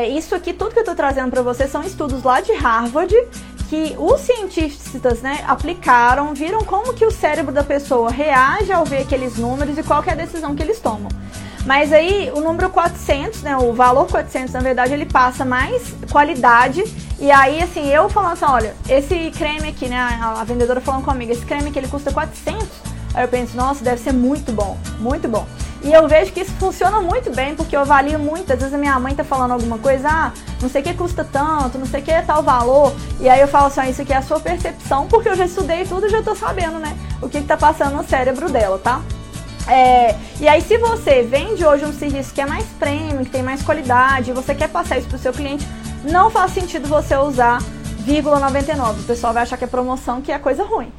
É, isso aqui, tudo que eu estou trazendo para vocês são estudos lá de Harvard que os cientistas né, aplicaram, viram como que o cérebro da pessoa reage ao ver aqueles números e qual é a decisão que eles tomam. Mas aí o número 400, né, o valor 400, na verdade, ele passa mais qualidade. E aí, assim, eu falando assim, olha, esse creme aqui, né, a, vendedora falando comigo, esse creme aqui ele custa 400. Aí eu penso, nossa, deve ser muito bom, muito bom. E eu vejo que isso funciona muito bem, porque eu avalio muito. Às vezes a minha mãe tá falando alguma coisa, ah, não sei o que custa tanto, não sei o que é tal valor. E aí eu falo assim, ah, isso aqui é a sua percepção, porque eu já estudei tudo e já tô sabendo, né? O que, que tá passando no cérebro dela, tá? É, e aí, se você vende hoje um serviço que é mais premium, que tem mais qualidade, e você quer passar isso para o seu cliente, não faz sentido você usar vírgula 99. O pessoal vai achar que é promoção, que é coisa ruim.